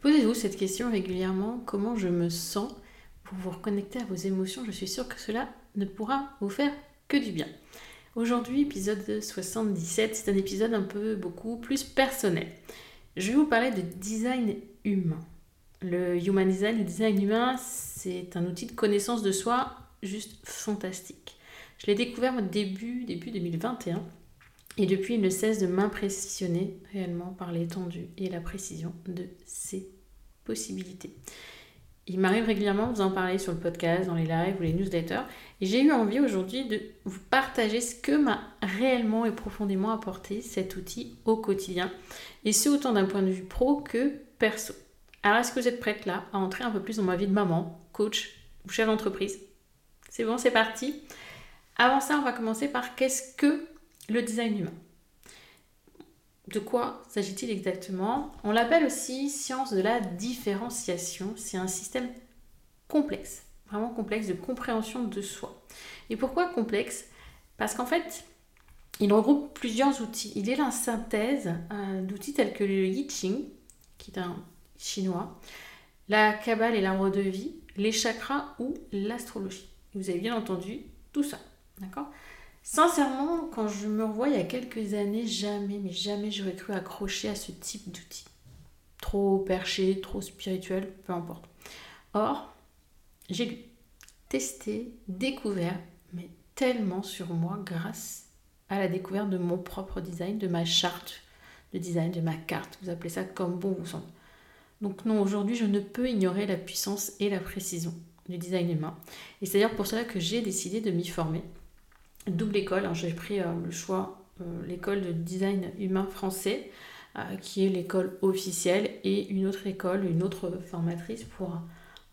Posez-vous cette question régulièrement, comment je me sens pour vous reconnecter à vos émotions? Je suis sûre que cela ne pourra vous faire que du bien. Aujourd'hui, épisode 77, c'est un épisode un peu beaucoup plus personnel. Je vais vous parler de design humain. Le human design, le design humain, c'est un outil de connaissance de soi juste fantastique. Je l'ai découvert au début, début 2021 et depuis, il ne cesse de m'impressionner réellement par l'étendue et la précision de ses possibilités. Il m'arrive régulièrement de vous en parler sur le podcast, dans les lives ou les newsletters. Et j'ai eu envie aujourd'hui de vous partager ce que m'a réellement et profondément apporté cet outil au quotidien. Et ce autant d'un point de vue pro que perso. Alors est-ce que vous êtes prête là à entrer un peu plus dans ma vie de maman, coach ou chef d'entreprise? C'est bon, c'est parti. Avant ça, on va commencer par qu'est-ce que le design humain. De quoi s'agit-il exactement? On l'appelle aussi science de la différenciation. C'est un système complexe, vraiment complexe de compréhension de soi. Et pourquoi complexe? Parce qu'en fait, il regroupe plusieurs outils. Il est la synthèse euh, d'outils tels que le I Ching, qui est un chinois, la Kabbale et l'arbre de vie, les chakras ou l'astrologie. Vous avez bien entendu tout ça. D'accord? Sincèrement, quand je me revois il y a quelques années, jamais, mais jamais j'aurais cru accrocher à ce type d'outil. Trop perché, trop spirituel, peu importe. Or, j'ai lu, testé, découvert, mais tellement sur moi grâce à la découverte de mon propre design, de ma charte de design, de ma carte. Vous appelez ça comme bon vous semble. Donc non, aujourd'hui, je ne peux ignorer la puissance et la précision du design humain. Et c'est d'ailleurs pour cela que j'ai décidé de m'y former double école. J'ai pris euh, le choix, euh, l'école de design humain français, euh, qui est l'école officielle, et une autre école, une autre formatrice pour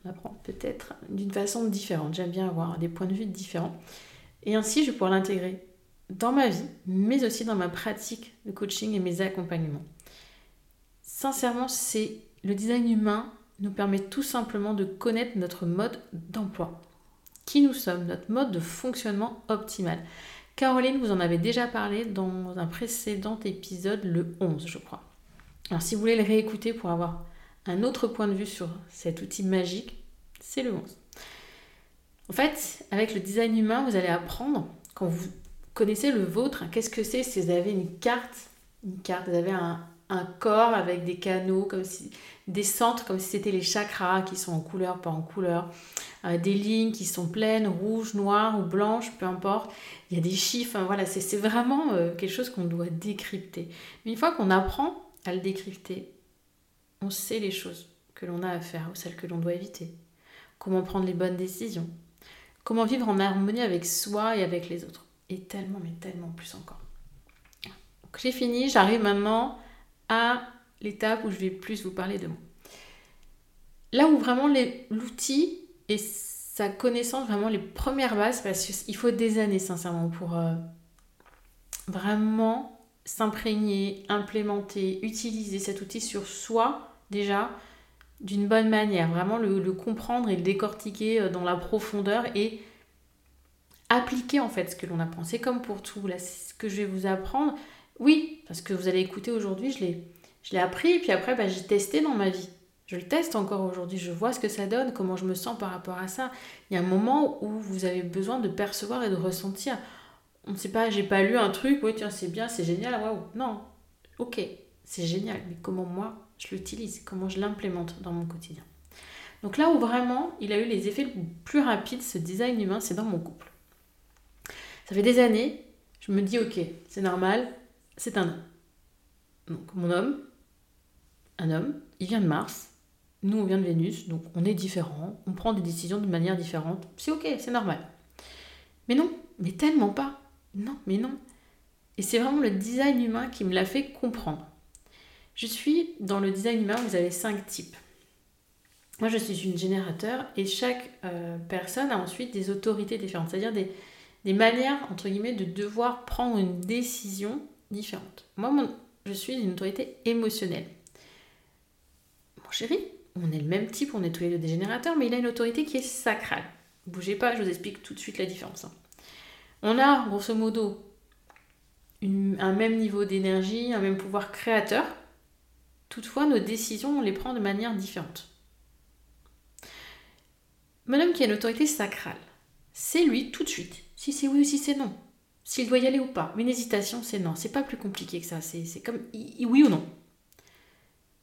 apprendre peut-être d'une façon différente. J'aime bien avoir des points de vue différents. Et ainsi, je vais pouvoir l'intégrer dans ma vie, mais aussi dans ma pratique de coaching et mes accompagnements. Sincèrement, c'est le design humain nous permet tout simplement de connaître notre mode d'emploi qui nous sommes, notre mode de fonctionnement optimal. Caroline vous en avait déjà parlé dans un précédent épisode, le 11 je crois. Alors si vous voulez le réécouter pour avoir un autre point de vue sur cet outil magique, c'est le 11. En fait, avec le design humain, vous allez apprendre, quand vous connaissez le vôtre, qu'est-ce que c'est si vous avez une carte, une carte, vous avez un corps avec des canaux, comme si, des centres comme si c'était les chakras qui sont en couleur, pas en couleur, euh, des lignes qui sont pleines, rouges, noires ou blanches, peu importe. Il y a des chiffres, voilà, c'est vraiment euh, quelque chose qu'on doit décrypter. Mais une fois qu'on apprend à le décrypter, on sait les choses que l'on a à faire ou celles que l'on doit éviter. Comment prendre les bonnes décisions. Comment vivre en harmonie avec soi et avec les autres. Et tellement, mais tellement plus encore. j'ai fini, j'arrive maintenant à l'étape où je vais plus vous parler de moi. Là où vraiment l'outil et sa connaissance, vraiment les premières bases, parce qu'il faut des années sincèrement pour euh, vraiment s'imprégner, implémenter, utiliser cet outil sur soi déjà d'une bonne manière, vraiment le, comprendre et le décortiquer euh, dans la profondeur et appliquer en fait ce que l'on apprend. C'est comme pour tout, là, ce que je vais vous apprendre, Oui, parce que vous allez écouter aujourd'hui, je l'ai, je l'ai appris, puis après, bah, j'ai testé dans ma vie. Je le teste encore aujourd'hui, je vois ce que ça donne, comment je me sens par rapport à ça. Il y a un moment où vous avez besoin de percevoir et de ressentir. On ne sait pas, j'ai pas lu un truc, oui tiens c'est bien, c'est génial, waouh. Non, ok, c'est génial, mais comment moi je l'utilise, comment je l'implémente dans mon quotidien. Donc là où vraiment il a eu les effets les plus rapides, ce design humain, c'est dans mon couple. Ça fait des années, je me dis ok, c'est normal, c'est un homme. Donc mon homme, un homme, il vient de Mars, nous, on vient de Vénus, donc on est différents, on prend des décisions de manière différente. C'est ok, c'est normal. Mais non, mais tellement pas. Non, mais non. Et c'est vraiment le design humain qui me l'a fait comprendre. Je suis dans le design humain, vous avez cinq types. Moi, je suis une générateur et chaque euh, personne a ensuite des autorités différentes, c'est-à-dire des, des, manières, entre guillemets, de devoir prendre une décision différente. Moi, je suis une autorité émotionnelle. Mon chéri, on est le même type, on est tous les deux mais il a une autorité qui est sacrale. Bougez pas, je vous explique tout de suite la différence. Hein. On a, grosso modo, un même niveau d'énergie, un même pouvoir créateur. Toutefois, nos décisions, on les prend de manière différente. Madame qui a une autorité sacrale, c'est lui tout de suite, si c'est oui ou si c'est non. S'il doit y aller ou pas. Une hésitation, c'est non. C'est pas plus compliqué que ça. C'est comme oui ou non.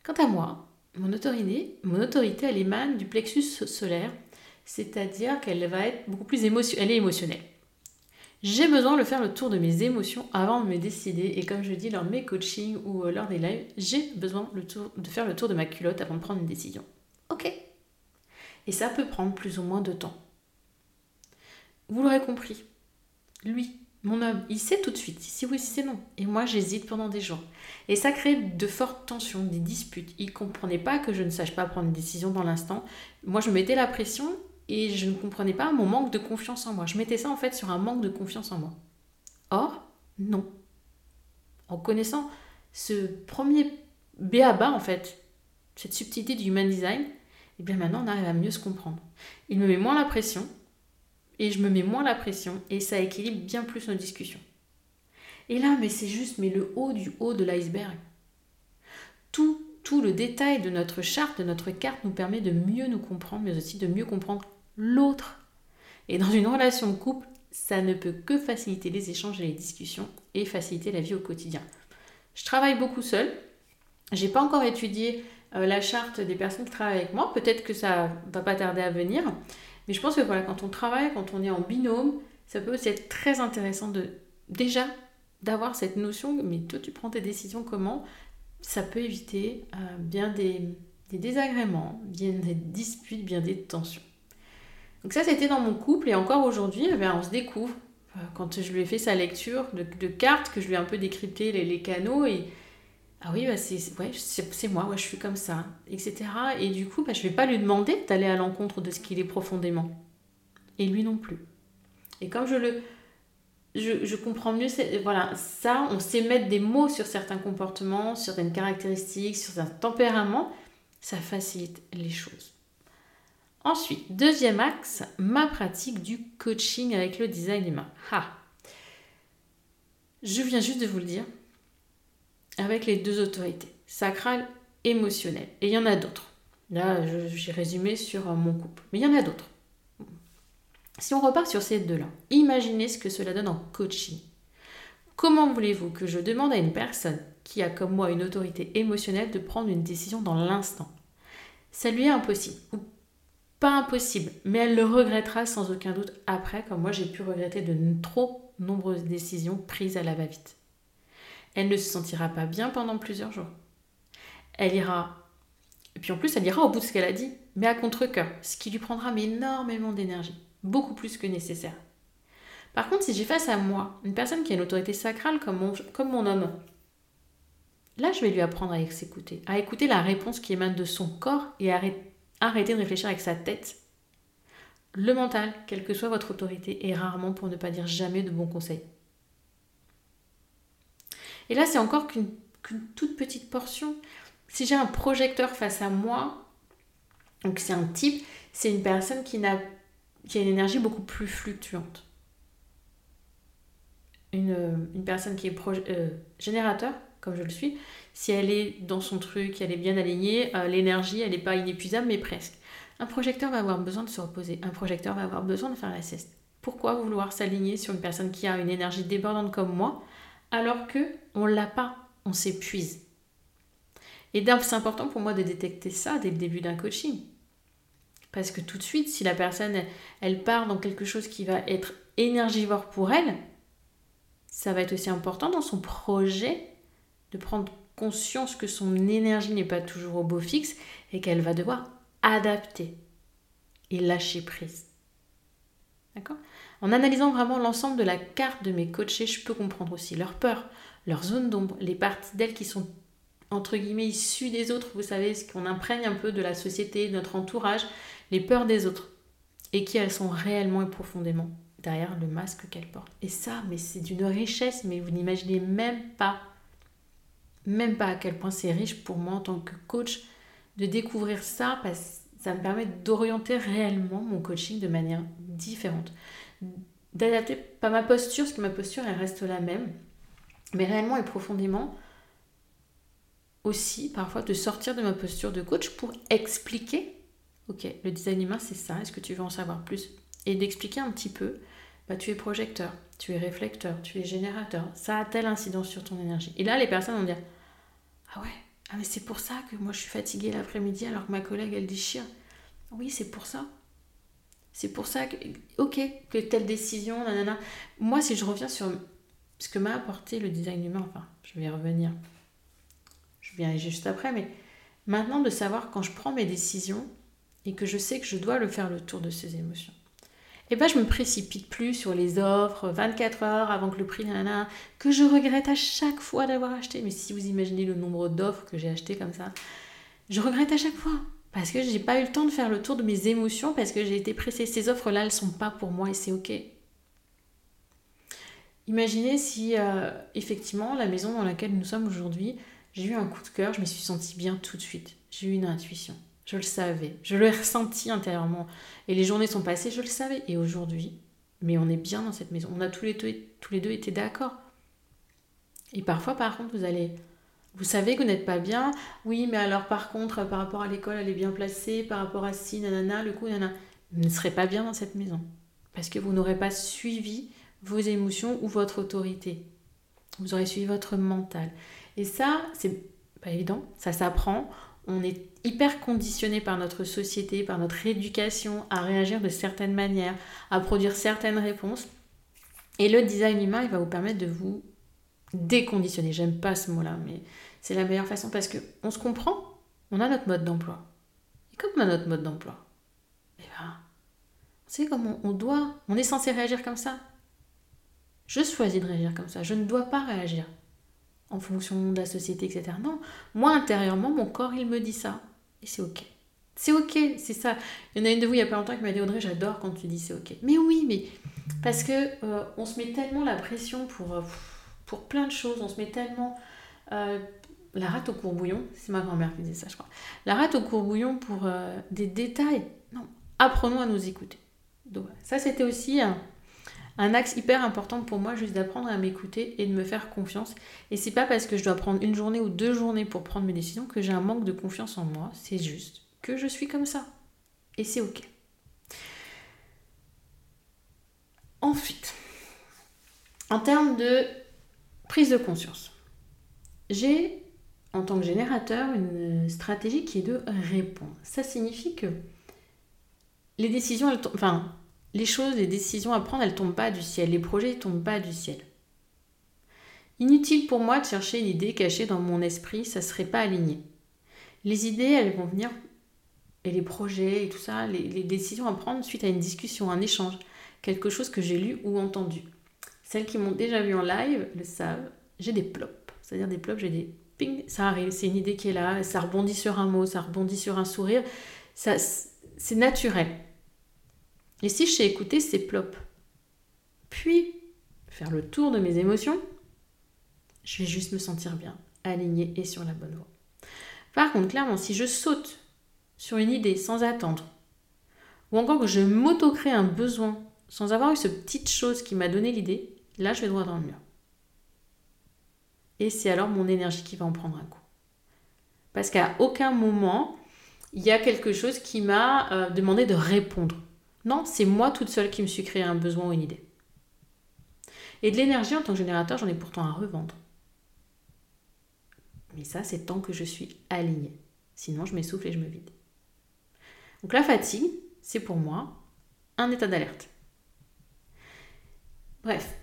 Quant à moi, mon autorité, mon elle émane du plexus solaire, c'est-à-dire qu'elle va être beaucoup plus elle est émotionnelle. J'ai besoin de faire le tour de mes émotions avant de me décider, et comme je dis lors de mes coachings ou euh, lors des lives, j'ai besoin de faire le tour de ma culotte avant de prendre une décision. Ok. Et ça peut prendre plus ou moins de temps. Vous l'aurez compris. Lui, mon homme, il sait tout de suite si oui, si c'est non. Et moi, j'hésite pendant des jours. Et ça crée de fortes tensions, des disputes. Il ne comprenait pas que je ne sache pas prendre une décision dans l'instant. Moi, je mettais la pression et je ne comprenais pas mon manque de confiance en moi. Je mettais ça en fait sur un manque de confiance en moi. Or, non. En connaissant ce premier béaba en fait, cette subtilité du human design, et eh bien maintenant on arrive à mieux se comprendre. Il me met moins la pression, et je me mets moins la pression et ça équilibre bien plus nos discussions. Et là, mais c'est juste mais le haut du haut de l'iceberg. Tout, tout le détail de notre charte, de notre carte nous permet de mieux nous comprendre, mais aussi de mieux comprendre l'autre. Et dans une relation de couple, ça ne peut que faciliter les échanges et les discussions et faciliter la vie au quotidien. Je travaille beaucoup seule. J'ai pas encore étudié euh, la charte des personnes qui travaillent avec moi. Peut-être que ça va pas tarder à venir. Mais je pense que quand on travaille, quand on est en binôme, ça peut aussi être très intéressant de déjà d'avoir cette notion, mais toi tu prends tes décisions comment, ça peut éviter euh, bien des, désagréments, bien des disputes, bien des tensions. Donc ça c'était dans mon couple et encore aujourd'hui, eh on se découvre. Euh, quand je lui ai fait sa lecture de, cartes, que je lui ai un peu décrypté les, canaux et ah oui, bah c'est moi, je suis comme ça, etc. Et du coup, bah, je ne vais pas lui demander d'aller à l'encontre de ce qu'il est profondément. Et lui non plus. Et comme je le... Je, je comprends mieux, voilà, ça, on sait mettre des mots sur certains comportements, sur certaines caractéristiques, sur un tempérament, ça facilite les choses. Ensuite, deuxième axe, ma pratique du coaching avec le design humain. Ha Je viens juste de vous le dire, avec les deux autorités, sacrale, émotionnelle. Et il y en a d'autres. Là, j'ai résumé sur euh, mon couple. Mais il y en a d'autres. Si on repart sur ces deux-là, imaginez ce que cela donne en coaching. Comment voulez-vous que je demande à une personne qui a comme moi une autorité émotionnelle de prendre une décision dans l'instant? Ça lui est impossible. Ou pas impossible, mais elle le regrettera sans aucun doute après, comme moi j'ai pu regretter de trop nombreuses décisions prises à la va-vite. Elle ne se sentira pas bien pendant plusieurs jours. Elle ira. Et puis en plus, elle ira au bout de ce qu'elle a dit, mais à contre-coeur, ce qui lui prendra énormément d'énergie, beaucoup plus que nécessaire. Par contre, si j'ai face à moi une personne qui a une autorité sacrale comme mon, comme mon homme, là, je vais lui apprendre à s'écouter, à écouter la réponse qui émane de son corps et arrêter de réfléchir avec sa tête. Le mental, quelle que soit votre autorité, est rarement, pour ne pas dire jamais, de bons conseils. Et là, c'est encore qu'une toute petite portion. Si j'ai un projecteur face à moi, donc c'est un type, c'est une personne qui, a, une énergie beaucoup plus fluctuante. une, personne qui est euh, générateur, comme je le suis, si elle est dans son truc, elle est bien alignée, euh, l'énergie, elle n'est pas inépuisable, mais presque. Un projecteur va avoir besoin de se reposer. Un projecteur va avoir besoin de faire la sieste. Pourquoi vouloir s'aligner sur une personne qui a une énergie débordante comme moi, alors que on l'a pas, on s'épuise. Et c'est important pour moi de détecter ça dès le début d'un coaching. Parce que tout de suite, si la personne, elle part dans quelque chose qui va être énergivore pour elle, ça va être aussi important dans son projet de prendre conscience que son énergie n'est pas toujours au beau fixe et qu'elle va devoir adapter et lâcher prise. D'accord? En analysant vraiment l'ensemble de la carte de mes coachés, je peux comprendre aussi leurs peurs, leurs zones d'ombre, les parties d'elles qui sont entre guillemets issues des autres, vous savez, ce qu'on imprègne un peu de la société, de notre entourage, les peurs des autres, et qui elles sont réellement et profondément derrière le masque qu'elles portent. Et ça, mais c'est d'une richesse, mais vous n'imaginez même pas, même pas à quel point c'est riche pour moi en tant que coach de découvrir ça, parce que ça me permet d'orienter réellement mon coaching de manière différente. D'adapter pas ma posture, parce que ma posture, elle reste la même, mais réellement et profondément aussi parfois de sortir de ma posture de coach pour expliquer, ok, le design humain c'est ça, est-ce que tu veux en savoir plus? Et d'expliquer un petit peu, bah, tu es projecteur, tu es réflecteur, tu es générateur, ça a telle incidence sur ton énergie. Et là, les personnes vont dire, ah ouais, ah mais c'est pour ça que moi je suis fatiguée l'après-midi alors que ma collègue elle déchire. Oui, c'est pour ça. C'est pour ça que, ok, que telle décision, nanana. Moi, si je reviens sur ce que m'a apporté le design humain, enfin, je vais y revenir, je viens juste après, mais maintenant de savoir quand je prends mes décisions et que je sais que je dois le faire le tour de ces émotions. Et eh ben je me précipite plus sur les offres 24 heures avant que le prix nanana, que je regrette à chaque fois d'avoir acheté. Mais si vous imaginez le nombre d'offres que j'ai achetées comme ça, je regrette à chaque fois parce que j'ai pas eu le temps de faire le tour de mes émotions parce que j'ai été pressée. Ces offres-là, elles sont pas pour moi et c'est ok. Imaginez si euh, effectivement la maison dans laquelle nous sommes aujourd'hui, j'ai eu un coup de cœur, je me suis sentie bien tout de suite. J'ai eu une intuition. Je le savais. Je l'ai ressenti intérieurement. Et les journées sont passées, je le savais. Et aujourd'hui, mais on est bien dans cette maison. On a tous les deux, tous les deux été d'accord. Et parfois, par contre, vous allez. Vous savez que vous n'êtes pas bien. Oui, mais alors, par contre, par rapport à l'école, elle est bien placée. Par rapport à ci, nanana, le coup, nanana. Vous ne serez pas bien dans cette maison. Parce que vous n'aurez pas suivi vos émotions ou votre autorité. Vous aurez suivi votre mental. Et ça, c'est pas évident, ça s'apprend. On est hyper conditionné par notre société, par notre éducation à réagir de certaines manières, à produire certaines réponses. Et le design humain, il va vous permettre de vous déconditionner. J'aime pas ce mot-là, mais c'est la meilleure façon parce que on se comprend, on a notre mode d'emploi. Et comme on a notre mode d'emploi, eh ben, c'est comment on doit, on est censé réagir comme ça. Je choisis de réagir comme ça. Je ne dois pas réagir en fonction de la société, etc. Non, moi intérieurement, mon corps, il me dit ça. Et c'est ok. C'est ok, c'est ça. Il y en a une de vous il y a pas longtemps qui m'a dit Audrey, j'adore quand tu dis c'est ok. Mais oui, mais parce que euh, on se met tellement la pression pour, euh, pour plein de choses, on se met tellement euh, la rate au courbouillon, c'est ma grand-mère qui disait ça, je crois. La rate au courbouillon pour des détails. Non, apprenons à nous écouter. Donc ça c'était aussi un axe hyper important pour moi, juste d'apprendre à m'écouter et de me faire confiance. Et c'est pas parce que je dois prendre une journée ou deux journées pour prendre mes décisions que j'ai un manque de confiance en moi. C'est juste que je suis comme ça. Et c'est ok. Ensuite, en termes de prise de conscience, j'ai en tant que générateur une stratégie qui est de répondre. Ça signifie que les décisions, elles, enfin, les choses, les décisions à prendre, elles tombent pas du ciel. Les projets ne tombent pas du ciel. Inutile pour moi de chercher une idée cachée dans mon esprit, ça serait pas aligné. Les idées, elles vont venir, et les projets et tout ça, les, décisions à prendre suite à une discussion, un échange, quelque chose que j'ai lu ou entendu. Celles qui m'ont déjà vu en live le savent, j'ai des plops. C'est-à-dire des plops, j'ai des ping, ça arrive, c'est une idée qui est là, ça rebondit sur un mot, ça rebondit sur un sourire. Ça, c'est naturel. Et si je sais écouter ces plops, puis faire le tour de mes émotions, je vais juste me sentir bien, alignée et sur la bonne voie. Par contre, clairement, si je saute sur une idée sans attendre, ou encore que je m'auto-crée un besoin sans avoir eu cette petite chose qui m'a donné l'idée, là, je vais droit dans le mur. Et c'est alors mon énergie qui va en prendre un coup. Parce qu'à aucun moment, il y a quelque chose qui m'a euh, demandé de répondre. Non, c'est moi toute seule qui me suis créé un besoin ou une idée. Et de l'énergie en tant que générateur, j'en ai pourtant à revendre. Mais ça, c'est tant que je suis alignée. Sinon, je m'essouffle et je me vide. Donc la fatigue, c'est pour moi un état d'alerte. Bref.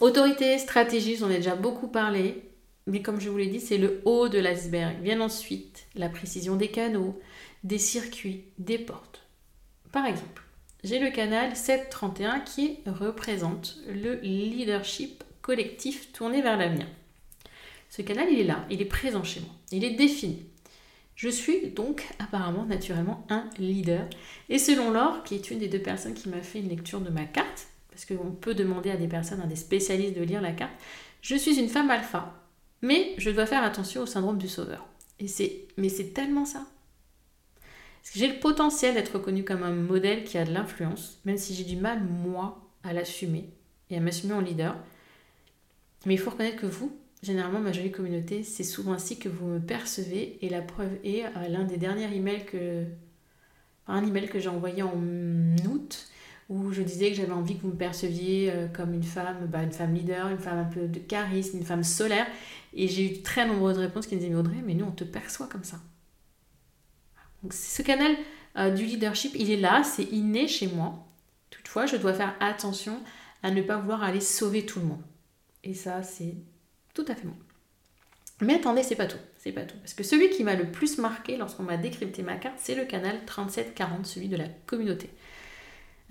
Autorité, stratégie, j'en ai déjà beaucoup parlé. Mais comme je vous l'ai dit, c'est le haut de l'iceberg. Vient ensuite la précision des canaux, des circuits, des portes. Par exemple, j'ai le canal 731 qui représente le leadership collectif tourné vers l'avenir. Ce canal, il est là, il est présent chez moi, il est défini. Je suis donc apparemment naturellement un leader. Et selon Laure, qui est une des deux personnes qui m'a fait une lecture de ma carte, parce qu'on peut demander à des personnes, à des spécialistes de lire la carte, je suis une femme alpha, mais je dois faire attention au syndrome du sauveur. Et c'est, mais c'est tellement ça. Parce que j'ai le potentiel d'être reconnue comme un modèle qui a de l'influence, même si j'ai du mal, moi, à l'assumer et à m'assumer en leader. Mais il faut reconnaître que vous, généralement, ma jolie communauté, c'est souvent ainsi que vous me percevez. Et la preuve est euh, l'un des derniers emails que. Un email que j'ai envoyé en août où je disais que j'avais envie que vous me perceviez euh, comme une femme, bah, une femme leader, une femme un peu de charisme, une femme solaire. Et j'ai eu très nombreuses réponses qui me disaient Mais Audrey, mais nous on te perçoit comme ça. Donc ce canal euh, du leadership, il est là, c'est inné chez moi. Toutefois, je dois faire attention à ne pas vouloir aller sauver tout le monde. Et ça, c'est tout à fait moi. Mais attendez, c'est pas tout. C'est pas tout. Parce que celui qui m'a le plus marqué lorsqu'on m'a décrypté ma carte, c'est le canal 3740, celui de la communauté.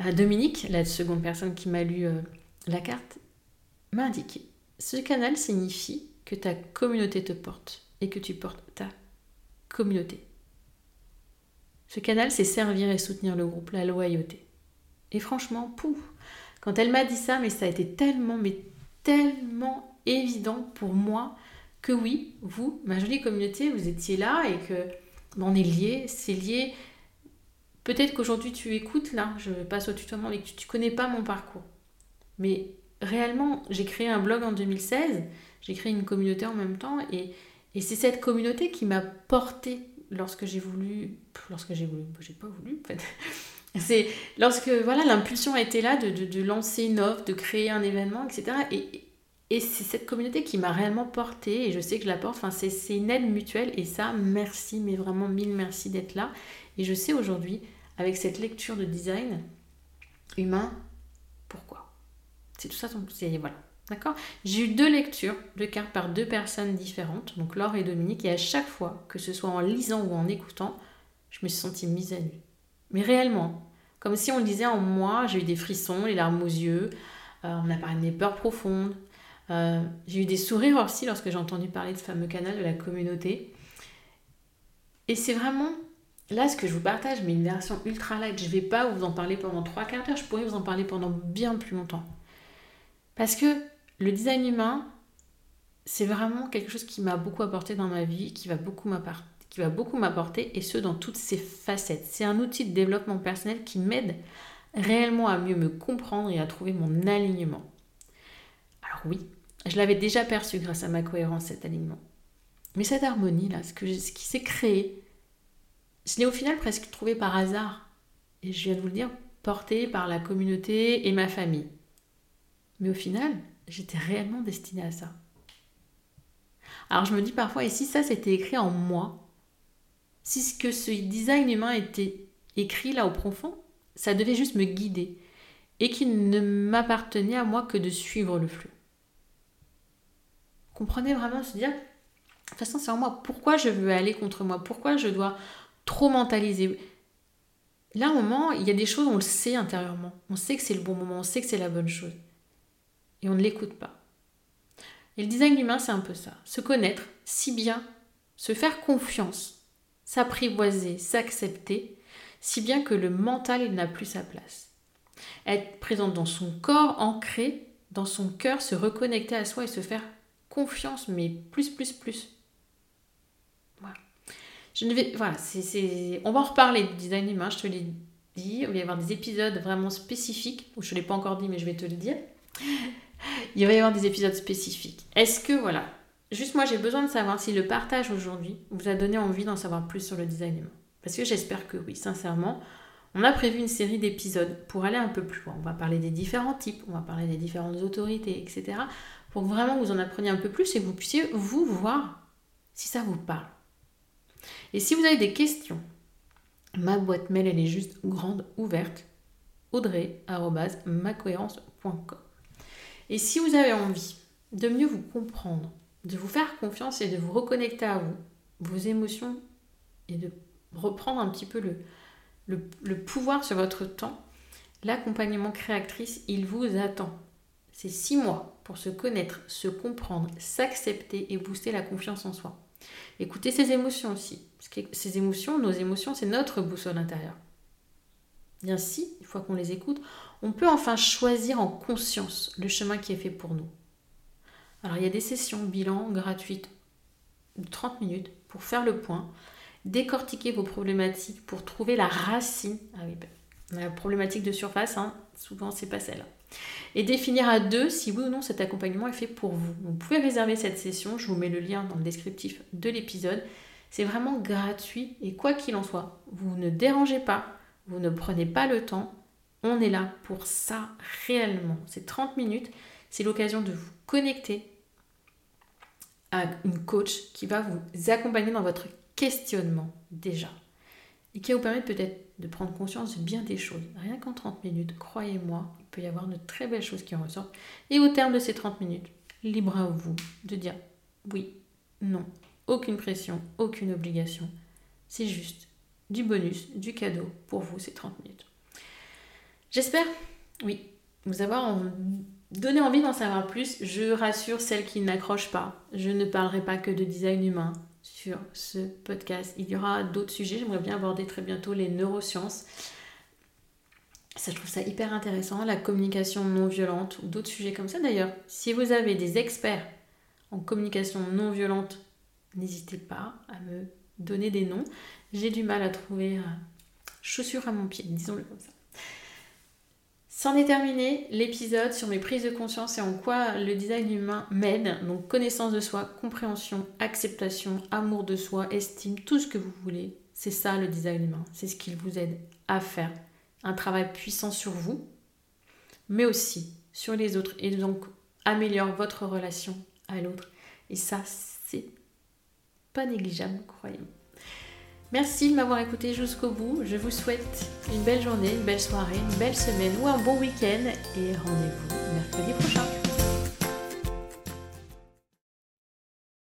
Euh, Dominique, la seconde personne qui m'a lu euh, la carte, m'a indiqué ce canal signifie que ta communauté te porte et que tu portes ta communauté. Ce canal, c'est servir et soutenir le groupe, la loyauté. Et franchement, pouf, quand elle m'a dit ça, mais ça a été tellement, mais tellement évident pour moi que oui, vous, ma jolie communauté, vous étiez là et que ben, on est liés, c'est lié Peut-être qu'aujourd'hui tu écoutes là, je passe au tutoiement, mais tu ne connais pas mon parcours. Mais réellement, j'ai créé un blog en 2016, j'ai créé une communauté en même temps, et, c'est cette communauté qui m'a porté lorsque j'ai voulu. Lorsque j'ai voulu. J'ai pas voulu en fait. C'est lorsque voilà l'impulsion a été là de, de, lancer une offre, de créer un événement, etc. Et, et c'est cette communauté qui m'a réellement porté et je sais que je la porte. Enfin, c'est une aide mutuelle et ça, merci, mais vraiment mille merci d'être là. Et je sais aujourd'hui avec cette lecture de design humain, pourquoi? C'est tout ça, c'est voilà. D'accord? J'ai eu deux lectures de cartes par deux personnes différentes, donc Laure et Dominique, et à chaque fois, que ce soit en lisant ou en écoutant, je me suis sentie mise à nu. Mais réellement, comme si on le disait en moi, j'ai eu des frissons, les larmes aux yeux, euh, on a parlé de mes peurs profondes, euh, j'ai eu des sourires aussi lorsque j'ai entendu parler de ce fameux canal de la communauté. Et c'est vraiment Là, ce que je vous partage, mais une version ultra light, je ne vais pas vous en parler pendant trois quarts d'heure, je pourrais vous en parler pendant bien plus longtemps. Parce que le design humain, c'est vraiment quelque chose qui m'a beaucoup apporté dans ma vie, qui va beaucoup m'apporter, et ce, dans toutes ses facettes. C'est un outil de développement personnel qui m'aide réellement à mieux me comprendre et à trouver mon alignement. Alors oui, je l'avais déjà perçu grâce à ma cohérence, cet alignement. Mais cette harmonie-là, ce, ce qui s'est créé, je l'ai au final presque trouvé par hasard. Et je viens de vous le dire, porté par la communauté et ma famille. Mais au final, j'étais réellement destinée à ça. Alors je me dis parfois, et si ça c'était écrit en moi, si ce que ce design humain était écrit là au profond, ça devait juste me guider et qu'il ne m'appartenait à moi que de suivre le flux. Comprenez vraiment se dire, de toute façon c'est en moi, pourquoi je veux aller contre moi, pourquoi je dois trop mentalisé. Là, un moment, il y a des choses, on le sait intérieurement. On sait que c'est le bon moment, on sait que c'est la bonne chose. Et on ne l'écoute pas. Et le design humain, c'est un peu ça. Se connaître si bien, se faire confiance, s'apprivoiser, s'accepter, si bien que le mental, n'a plus sa place. Être présent dans son corps, ancré dans son cœur, se reconnecter à soi et se faire confiance, mais plus, plus, plus. Je ne vais, voilà, c'est, on va en reparler du design humain, je te l'ai dit. Il va y avoir des épisodes vraiment spécifiques, je ne l'ai pas encore dit, mais je vais te le dire. il va y avoir des épisodes spécifiques. Est-ce que, voilà, juste moi j'ai besoin de savoir si le partage aujourd'hui vous a donné envie d'en savoir plus sur le design humain. Parce que j'espère que oui, sincèrement. On a prévu une série d'épisodes pour aller un peu plus loin. On va parler des différents types, on va parler des différentes autorités, etc. Pour que vraiment vous en appreniez un peu plus et que vous puissiez vous voir si ça vous parle. Et si vous avez des questions, ma boîte mail elle est juste grande ouverte audrey.macohérence.com. Et si vous avez envie de mieux vous comprendre, de vous faire confiance et de vous reconnecter à vous, vos émotions et de reprendre un petit peu le, le, pouvoir sur votre temps, l'accompagnement créatrice, il vous attend. C'est six mois pour se connaître, se comprendre, s'accepter et booster la confiance en soi. Écoutez ses émotions aussi. Parce que ces émotions, nos émotions, c'est notre boussole intérieure. Bien si, une fois qu'on les écoute, on peut enfin choisir en conscience le chemin qui est fait pour nous. Alors il y a des sessions bilan gratuites de 30 minutes pour faire le point, décortiquer vos problématiques pour trouver la racine. Ah oui, ben, la problématique de surface, hein, souvent c'est pas celle. Et définir à deux si oui ou non cet accompagnement est fait pour vous. Vous pouvez réserver cette session, je vous mets le lien dans le descriptif de l'épisode. C'est vraiment gratuit et quoi qu'il en soit, vous ne dérangez pas, vous ne prenez pas le temps. On est là pour ça réellement. C'est 30 minutes, c'est l'occasion de vous connecter à une coach qui va vous accompagner dans votre questionnement déjà. Et qui vous permettre peut-être de prendre conscience de bien des choses. Rien qu'en 30 minutes, croyez-moi, il peut y avoir de très belles choses qui en ressortent. Et au terme de ces 30 minutes, libre à vous de dire oui, non, aucune pression, aucune obligation. C'est juste du bonus, du cadeau pour vous ces 30 minutes. J'espère, oui, vous avoir donné envie d'en savoir plus. Je rassure celles qui n'accrochent pas. Je ne parlerai pas que de design humain sur ce podcast. Il y aura d'autres sujets. J'aimerais bien aborder très bientôt les neurosciences. Ça, je trouve ça hyper intéressant, la communication non violente ou d'autres sujets comme ça. D'ailleurs, si vous avez des experts en communication non violente, n'hésitez pas à me donner des noms. J'ai du mal à trouver euh, chaussures à mon pied, disons-le comme ça. C'en est terminé l'épisode sur mes prises de conscience et en quoi le design humain m'aide. Donc connaissance de soi, compréhension, acceptation, amour de soi, estime, tout ce que vous voulez. C'est ça le design humain. C'est ce qu'il vous aide à faire. Un travail puissant sur vous, mais aussi sur les autres. Et donc améliore votre relation à l'autre. Et ça, c'est pas négligeable, croyez-moi. Merci de m'avoir écouté jusqu'au bout. Je vous souhaite une belle journée, une belle soirée, une belle semaine ou un bon week-end et rendez-vous mercredi prochain.